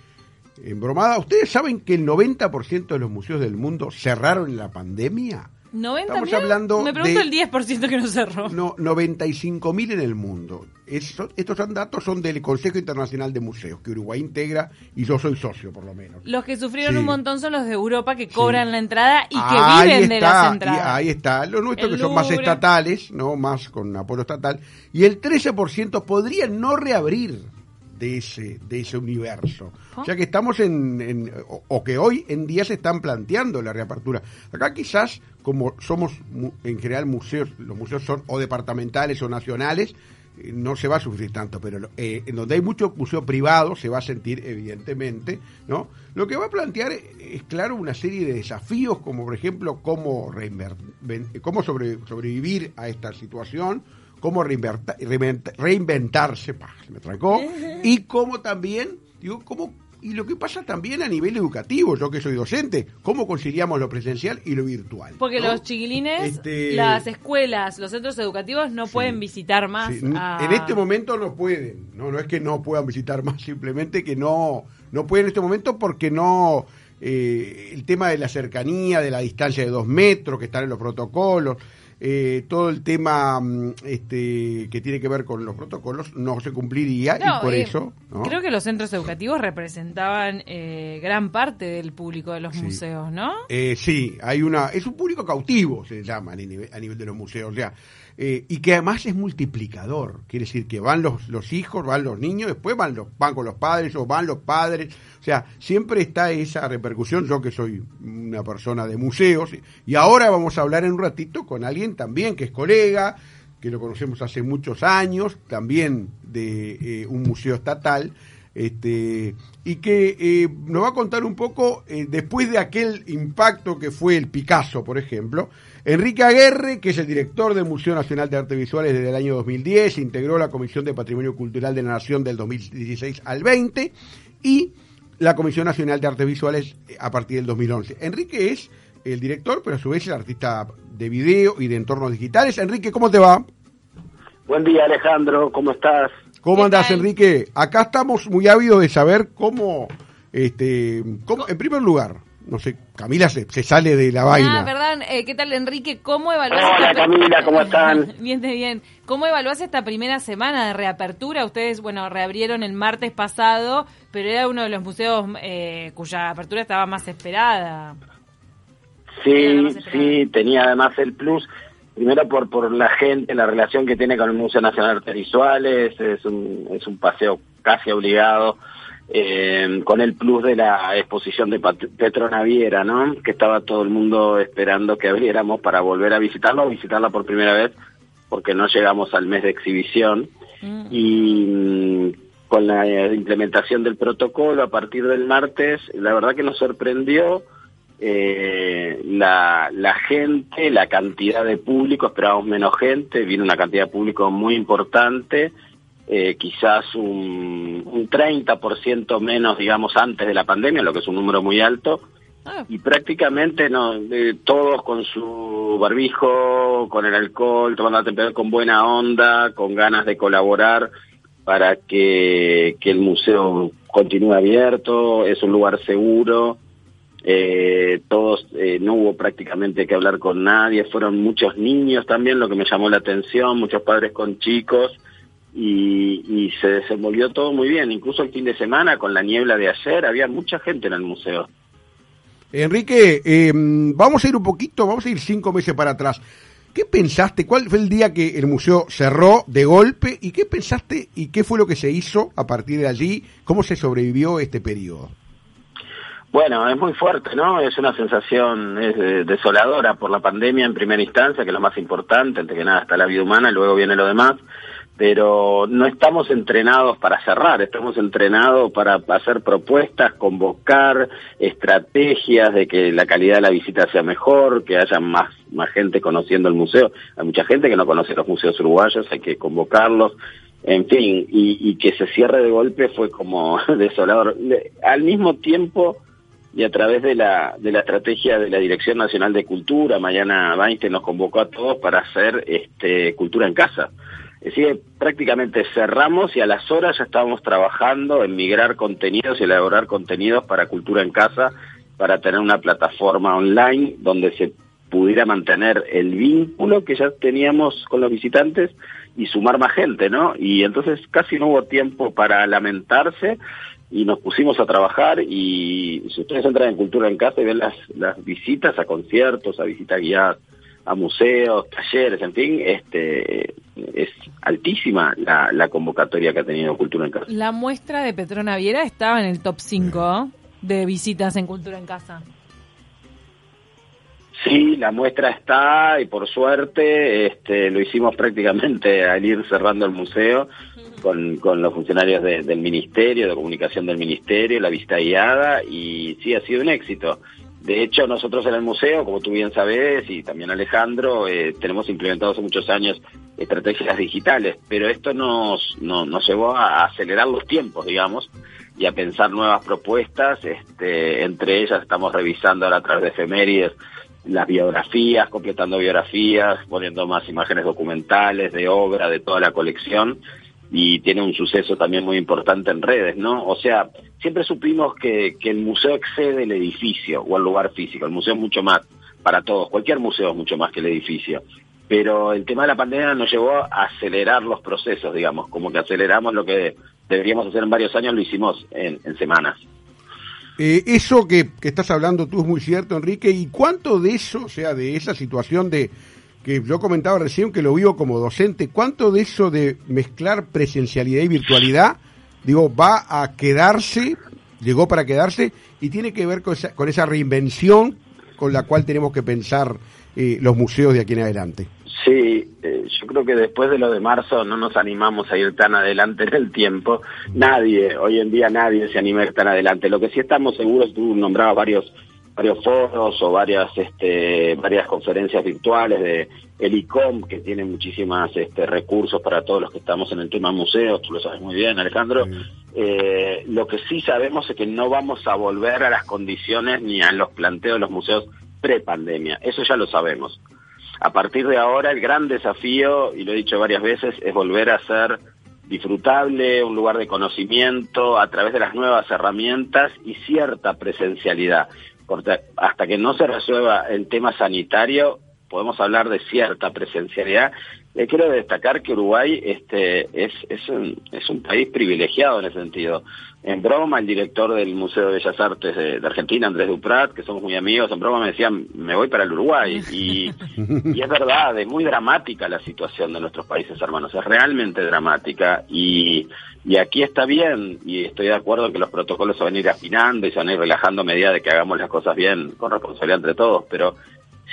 embromada. ¿Ustedes saben que el 90% de los museos del mundo cerraron en la pandemia? 90 Estamos mil? hablando Me pregunto de- el 10% que no cerró. No, 95 mil en el mundo. Estos son datos son del Consejo Internacional de Museos, que Uruguay integra y yo soy socio por lo menos. Los que sufrieron Sí. un montón son los de Europa que cobran la entrada y que Ahí viven de las y entradas. ahí está. Los nuestros El que son más estatales, no más con apoyo estatal. Y el 13% podría no reabrir de ese, de ese universo. O sea que estamos en, en- o, o que hoy en día se están planteando la reapertura. Acá quizás, como somos en general museos, los museos son o departamentales o nacionales, eh, no se va a sufrir tanto, pero eh, en donde hay mucho museo privado se va a sentir evidentemente, ¿no? Lo que va a plantear es claro una serie de desafíos, como por ejemplo cómo, cómo sobre- sobrevivir a esta situación, cómo reinverta- reinvent- reinventarse, pa, se me trancó, y cómo también, digo, cómo y lo que pasa también a nivel educativo, yo que soy docente, cómo conciliamos lo presencial y lo virtual. Porque ¿no? los chiquilines, Este- las escuelas, los centros educativos no pueden visitar más. Sí, n- a- En este momento no pueden, no, no es que no puedan visitar más, simplemente que no, no pueden en este momento porque no, eh, el tema de la cercanía, de la distancia de dos metros que están en los protocolos, eh, todo el tema mm, este, que tiene que ver con los protocolos no se cumpliría No, y por eh, eso... ¿no? Creo que los centros educativos representaban eh, gran parte del público de los Sí. museos, ¿no? Eh, sí, hay una, es un público cautivo, se llama a nivel, a nivel de los museos, o sea, eh, y que además es multiplicador, quiere decir que van los, los hijos, van los niños, después van los, van con los padres o van los padres, o sea, siempre está esa repercusión, yo que soy una persona de museos, y ahora vamos a hablar en un ratito con alguien también que es colega, que lo conocemos hace muchos años, también de eh, un museo estatal, este, y que eh, nos va a contar un poco, eh, después de aquel impacto que fue el Picasso, por ejemplo, Enrique Aguerre, que es el director del Museo Nacional de Artes Visuales desde el año 2010, integró la Comisión de Patrimonio Cultural de la Nación del 2016 al 20 y la Comisión Nacional de Artes Visuales eh, a partir del 2011. Enrique es el director, pero a su vez el artista de video y de entornos digitales. Enrique, ¿cómo te va? Buen día, Alejandro, ¿cómo estás? ¿Cómo andás, Enrique? Acá estamos muy ávidos de saber cómo, este, cómo, en primer lugar, no sé, Camila se, se sale de la Ah, vaina. perdón, eh, ¿qué tal Enrique? ¿Cómo evaluás Hola, esta- Camila, ¿cómo están? Bien, de bien. ¿Cómo evaluás esta primera semana de reapertura? Ustedes, bueno, reabrieron el martes pasado, pero era uno de los museos eh, cuya apertura estaba más esperada. Sí, sí, tenía además el plus, primero por, por la gente, la relación que tiene con el Museo Nacional de Artes Visuales, es un, es un paseo casi obligado, eh, con el plus de la exposición de Pat- Petro Naviera, ¿no? Que estaba todo el mundo esperando que abriéramos para volver a visitarlo, o visitarla por primera vez, porque no llegamos al mes de exhibición. y mm, con la implementación del protocolo a partir del martes, la verdad que nos sorprendió eh, la, la gente, la cantidad de público, esperábamos menos gente, vino una cantidad de público muy importante, eh, quizás un, un 30% menos, digamos, antes de la pandemia, lo que es un número muy alto, y prácticamente no eh, todos con su barbijo, con el alcohol, tomando la temperatura con buena onda, con ganas de colaborar para que, que el museo continúe abierto, es un lugar seguro, eh, todos, eh, no hubo prácticamente que hablar con nadie, fueron muchos niños también, lo que me llamó la atención, muchos padres con chicos, y, se desenvolvió todo muy bien, incluso el fin de semana con la niebla de ayer, había mucha gente en el museo. Enrique, eh, vamos a ir un poquito, vamos a ir cinco meses para atrás. ¿Qué pensaste? ¿Cuál fue el día que el museo cerró de golpe? ¿Y qué pensaste y qué fue lo que se hizo a partir de allí? ¿Cómo se sobrevivió este periodo? Bueno, es muy fuerte, ¿no? Es una sensación eh, desoladora por la pandemia en primera instancia, que es lo más importante, antes que nada está la vida humana, y luego viene lo demás, pero no estamos entrenados para cerrar, estamos entrenados para hacer propuestas, convocar estrategias de que la calidad de la visita sea mejor, que haya más, más gente conociendo el museo. Hay mucha gente que no conoce los museos uruguayos, hay que convocarlos. En fin, y, y que se cierre de golpe fue como desolador. Al mismo tiempo, y a través de la, de la estrategia de la Dirección Nacional de Cultura, Mariana Weinstein nos convocó a todos para hacer este, cultura en casa. Es decir, prácticamente cerramos y a las horas ya estábamos trabajando en migrar contenidos y elaborar contenidos para cultura en casa, para tener una plataforma online donde se pudiera mantener el vínculo que ya teníamos con los visitantes y sumar más gente, ¿no? Y entonces casi no hubo tiempo para lamentarse y nos pusimos a trabajar y si ustedes entran en Cultura en Casa y ven las, las visitas a conciertos, a visitas guiadas, a museos, talleres, en fin, este es altísima la, la convocatoria que ha tenido Cultura en Casa. La muestra de Petrona Viera estaba en el top 5 de visitas en Cultura en Casa. Sí, la muestra está y por suerte este, lo hicimos prácticamente al ir cerrando el museo con, con los funcionarios de- del Ministerio, de Comunicación del Ministerio, la visita guiada y sí, ha sido un éxito. De hecho, nosotros en el museo, como tú bien sabes, y también Alejandro, eh, tenemos implementado hace muchos años estrategias digitales, pero esto nos, no- nos llevó a acelerar los tiempos, digamos, y a pensar nuevas propuestas. Este, entre ellas estamos revisando ahora a través de efemérides las biografías, completando biografías, poniendo más imágenes documentales de obra, de toda la colección, y tiene un suceso también muy importante en redes, ¿no? O sea, siempre supimos que, que el museo excede el edificio o el lugar físico, el museo es mucho más para todos, cualquier museo es mucho más que el edificio. Pero el tema de la pandemia nos llevó a acelerar los procesos, digamos, como que aceleramos lo que deberíamos hacer en varios años, lo hicimos en, en semanas. Eh, eso que, que estás hablando tú es muy cierto, Enrique. ¿Y cuánto de eso, o sea, de esa situación de que yo comentaba recién que lo vivo como docente, cuánto de eso de mezclar presencialidad y virtualidad, digo, va a quedarse, llegó para quedarse y tiene que ver con esa, con esa reinvención con la cual tenemos que pensar eh, los museos de aquí en adelante? Sí, eh, yo creo que después de lo de marzo no nos animamos a ir tan adelante en el tiempo. Nadie, hoy en día nadie se anima a ir tan adelante. Lo que sí estamos seguros, tú nombrabas varios varios foros o varias este, varias conferencias virtuales de el ICOM que tiene muchísimas este, recursos para todos los que estamos en el tema museos, tú lo sabes muy bien Alejandro. Eh, lo que sí sabemos es que no vamos a volver a las condiciones ni a los planteos de los museos pre-pandemia, eso ya lo sabemos. A partir de ahora el gran desafío, y lo he dicho varias veces, es volver a ser disfrutable, un lugar de conocimiento a través de las nuevas herramientas y cierta presencialidad. Porque hasta que no se resuelva el tema sanitario, podemos hablar de cierta presencialidad. Eh, quiero destacar que Uruguay este, es, es, un, es un país privilegiado en ese sentido. En broma, el director del Museo de Bellas Artes de, de Argentina, Andrés Duprat, que somos muy amigos, en broma me decía, me voy para el Uruguay. Y, y es verdad, es muy dramática la situación de nuestros países hermanos, es realmente dramática. Y, y aquí está bien, y estoy de acuerdo en que los protocolos se van a ir afinando y se van a ir relajando a medida de que hagamos las cosas bien, con responsabilidad entre todos, pero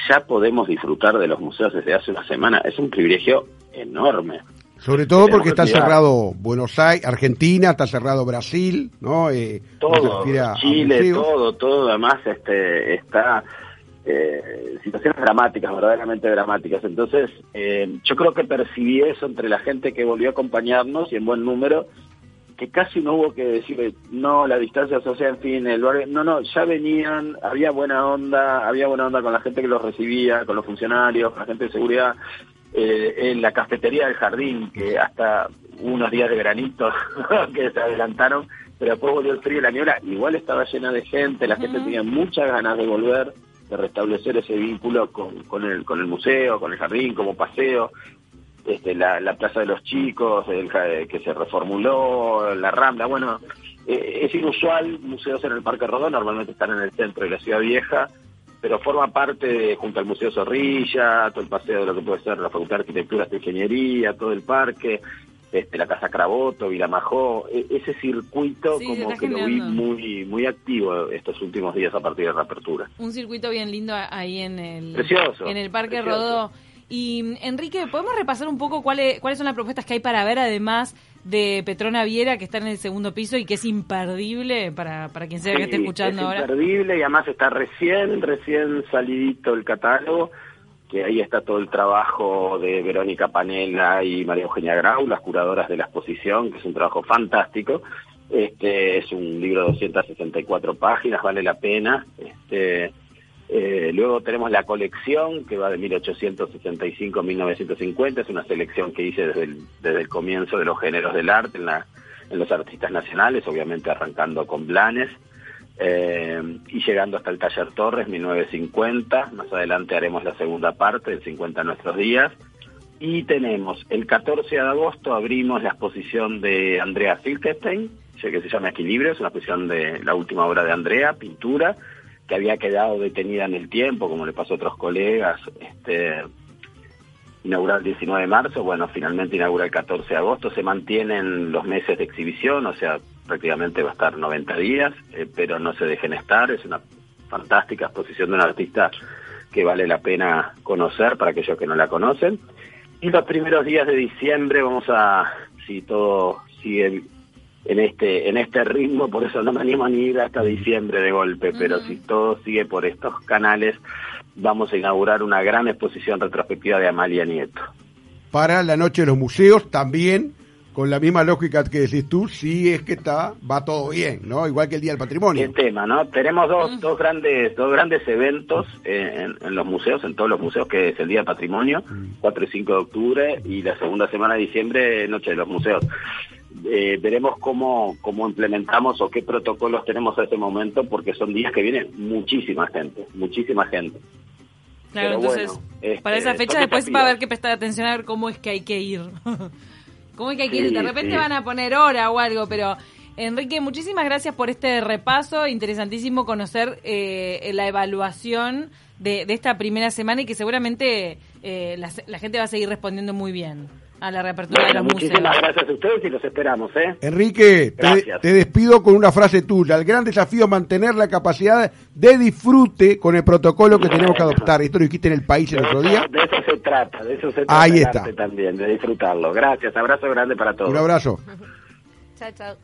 ya podemos disfrutar de los museos desde hace una semana. Es un privilegio enorme. Sobre todo porque que está cerrado Buenos Aires, Argentina, está cerrado Brasil, ¿no? Eh, todo, a- Chile, todo, todo, además este, está eh, situaciones dramáticas, verdaderamente dramáticas. Entonces, eh, yo creo que percibí eso entre la gente que volvió a acompañarnos y en buen número, que casi no hubo que decir, no, la distancia social, en fin, el barrio, no, no, ya venían, había buena onda, había buena onda con la gente que los recibía, con los funcionarios, con la gente de seguridad, eh, en la cafetería del jardín, que hasta unos días de granito que se adelantaron, pero después volvió el frío y la niebla, igual estaba llena de gente, la gente tenía muchas ganas de volver, de restablecer ese vínculo con, con, el, con el museo, con el jardín, como paseo, este, la, la Plaza de los Chicos, el ja- que se reformuló, la Rambla, bueno, eh, es inusual, museos en el Parque Rodó normalmente están en el centro de la Ciudad Vieja, pero forma parte de, junto al Museo Zorrilla, todo el paseo de lo que puede ser la Facultad de Arquitectura e Ingeniería, todo el parque, este, la Casa Craboto, Vilamajó, e- ese circuito Sí, como que lo vi muy, muy activo estos últimos días a partir de la apertura. Un circuito bien lindo ahí en el, Precioso, en el Parque precioso. Rodó. Y Enrique, ¿podemos repasar un poco cuáles cuáles son las propuestas que hay para ver, además de Petrona Viera, que está en el segundo piso y que es imperdible para, para quien sea que esté Sí, escuchando es ahora? imperdible y además está recién, recién salidito el catálogo, que ahí está todo el trabajo de Verónica Panela y María Eugenia Grau, las curadoras de la exposición, que es un trabajo fantástico. Este es un libro de 264 páginas, vale la pena. Este, eh, luego tenemos la colección que va de 1865 a 1950, es una selección que hice desde el, desde el comienzo de los géneros del arte en, la, en los artistas nacionales, obviamente arrancando con Blanes eh, y llegando hasta el Taller Torres 1950. Más adelante haremos la segunda parte, el 50 nuestros días. Y tenemos el 14 de agosto abrimos la exposición de Andrea Silkenstein, que se llama Equilibrio, es una exposición de la última obra de Andrea, pintura, que había quedado detenida en el tiempo, como le pasó a otros colegas, este, el 19 de marzo, bueno, finalmente inaugura el 14 de agosto, se mantienen los meses de exhibición, o sea, prácticamente va a estar 90 días, eh, pero no se dejen estar, es una fantástica exposición de un artista que vale la pena conocer para aquellos que no la conocen. Y los primeros días de diciembre vamos a, si todo sigue en este en este ritmo, por eso no me animo a ni ir hasta diciembre de golpe, pero si todo sigue por estos canales, vamos a inaugurar una gran exposición retrospectiva de Amalia Nieto. Para la noche de los museos también, con la misma lógica que decís tú, si es que está, va todo bien, ¿no? Igual que el Día del Patrimonio. El tema, ¿no? Tenemos dos, dos grandes dos grandes eventos en, en los museos, en todos los museos, que es el Día del Patrimonio, 4 y 5 de octubre, y la segunda semana de diciembre, Noche de los Museos. Eh, veremos cómo, cómo implementamos o qué protocolos tenemos a ese momento, porque son días que viene muchísima gente, muchísima gente. Claro, Pero entonces, bueno, este, para esa fecha después va a haber que prestar atención a ver cómo es que hay que ir. cómo es que hay que ir. De repente sí. van a poner hora o algo, pero Enrique, muchísimas gracias por este repaso. Interesantísimo conocer eh, la evaluación de, de esta primera semana y que seguramente eh, la, la gente va a seguir respondiendo muy bien a la reapertura Bueno, de los museos. muchísimas gracias a ustedes y los esperamos, ¿eh? Enrique, te, despido con una frase tuya. El gran desafío es mantener la capacidad de disfrute con el protocolo que tenemos que adoptar. Esto lo dijiste en el país el otro día. De eso se trata, de eso se trata Ahí está. también, de disfrutarlo. Gracias, abrazo grande para todos. Un abrazo. Chao, chao.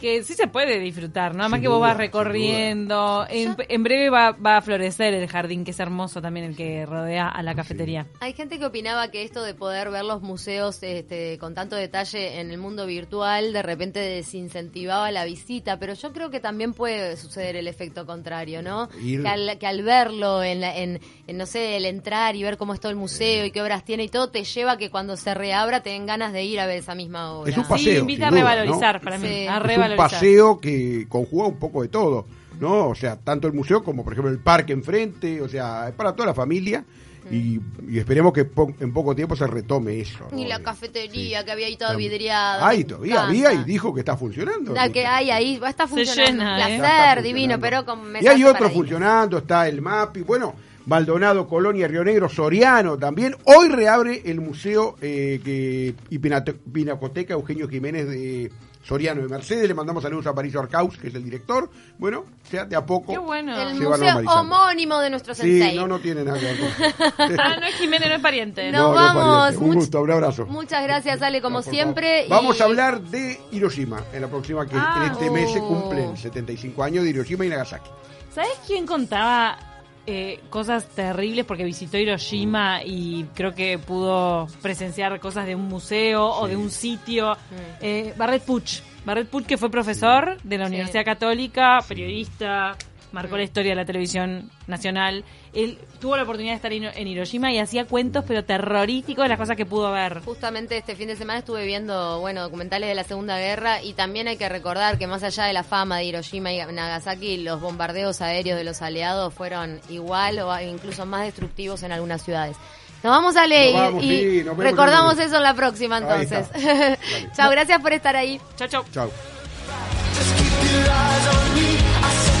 Que sí se puede disfrutar, ¿no? Además Sin que vos duda, vas recorriendo. En, en breve va, va a florecer el jardín, que es hermoso también el que rodea a la cafetería. Hay gente que opinaba que esto de poder ver los museos este, con tanto detalle en el mundo virtual de repente desincentivaba la visita, pero yo creo que también puede suceder el efecto contrario, ¿no? Ir- Que al, que al verlo, en, la- en, en, no sé, el entrar y ver cómo es todo el museo y qué obras tiene y todo, te lleva a que cuando se reabra te den ganas de ir a ver esa misma obra. Es un paseo. Sí, invita sin a duda, revalorizar ¿no? para mí. Sí. A Es un paseo que conjuga un poco de todo, ¿no? O sea, tanto el museo como, por ejemplo, el parque enfrente, o sea, es para toda la familia y, y esperemos que po- en poco tiempo se retome eso. ¿no? Y la cafetería que había ahí toda vidriada. Ay, todavía encanta. había y dijo que está funcionando. La que hay ahí, va a estar Se funcionando. llena, ¿eh? placer, está divino, funcionando. pero con Y hay otro funcionando, está el MAPI, bueno, Maldonado, Colonia, Río Negro, Soriano también. Hoy reabre el museo eh, que, y Pinacoteca Eugenio Jiménez de Soriano de Mercedes. Le mandamos saludos a Patricio Arcaus, que es el director. Bueno, o sea, de a poco Qué bueno. El museo homónimo de nuestro Sí, sensei. no, no tiene nada que ver con Ah, no es Jiménez, no es pariente. No. Nos no es vamos. pariente. Un Much- gusto, un abrazo. Muchas gracias, Ale, como No, siempre. Vamos a hablar de Hiroshima en la próxima, que Ah. en este mes se Oh. cumplen 75 años de Hiroshima y Nagasaki. ¿Sabes quién contaba eh, cosas terribles porque visitó Hiroshima y creo que pudo presenciar cosas de un museo o de un sitio? Eh, Barrett Puch. Barrett Puch, que fue profesor de la. Universidad Católica, periodista, marcó la historia de la televisión nacional. Él tuvo la oportunidad de estar en Hiroshima y hacía cuentos, pero terroríficos de las cosas que pudo ver. Justamente este fin de semana estuve viendo, bueno, documentales de la Segunda Guerra y también hay que recordar que más allá de la fama de Hiroshima y Nagasaki, los bombardeos aéreos de los aliados fueron igual o incluso más destructivos en algunas ciudades. Nos vamos a leer Nos vamos, y sí, nos vemos recordamos eso en la próxima entonces. Chao, gracias por estar ahí. Chao, chao. Chao.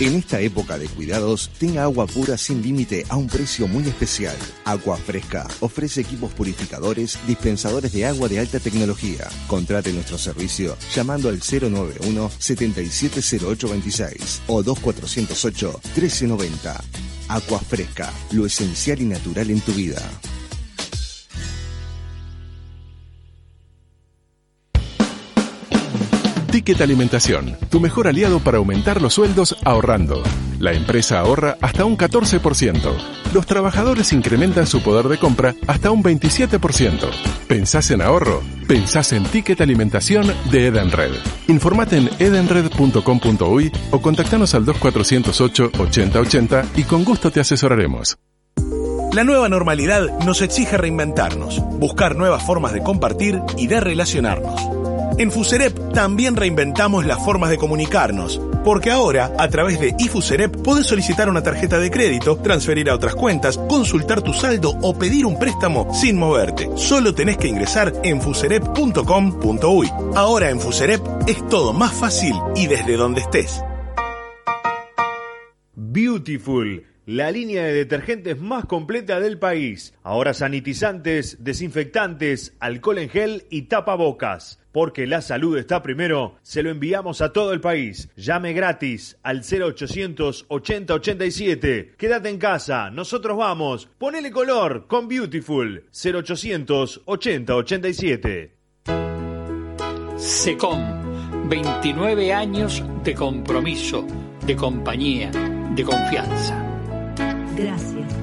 En esta época de cuidados, tenga agua pura sin límite a un precio muy especial. Agua Fresca ofrece equipos purificadores, dispensadores de agua de alta tecnología. Contrate nuestro servicio llamando al 091 770826 o 2408 1390. Agua Fresca, lo esencial y natural en tu vida. Ticket Alimentación, tu mejor aliado para aumentar los sueldos ahorrando. La empresa ahorra hasta un 14%. Los trabajadores incrementan su poder de compra hasta un 27%. ¿Pensás en ahorro? Pensás en Ticket Alimentación de Edenred. Informate en edenred.com.uy o contactanos al 2408 8080 y con gusto te asesoraremos. La nueva normalidad nos exige reinventarnos, buscar nuevas formas de compartir y de relacionarnos. En Fuserep también reinventamos las formas de comunicarnos, porque ahora, a través de iFuserep, podés solicitar una tarjeta de crédito, transferir a otras cuentas, consultar tu saldo o pedir un préstamo sin moverte. Solo tenés que ingresar en fuserep.com.uy. Ahora en Fuserep es todo más fácil y desde donde estés. Beautiful, la línea de detergentes más completa del país. Ahora sanitizantes, desinfectantes, alcohol en gel y tapabocas. Porque la salud está primero, se lo enviamos a todo el país. Llame gratis al 0800 80 87. Quédate en casa, nosotros vamos. Ponele color con Beautiful 0800 80 87. SECOM, 29 años de compromiso, de compañía, de confianza. Gracias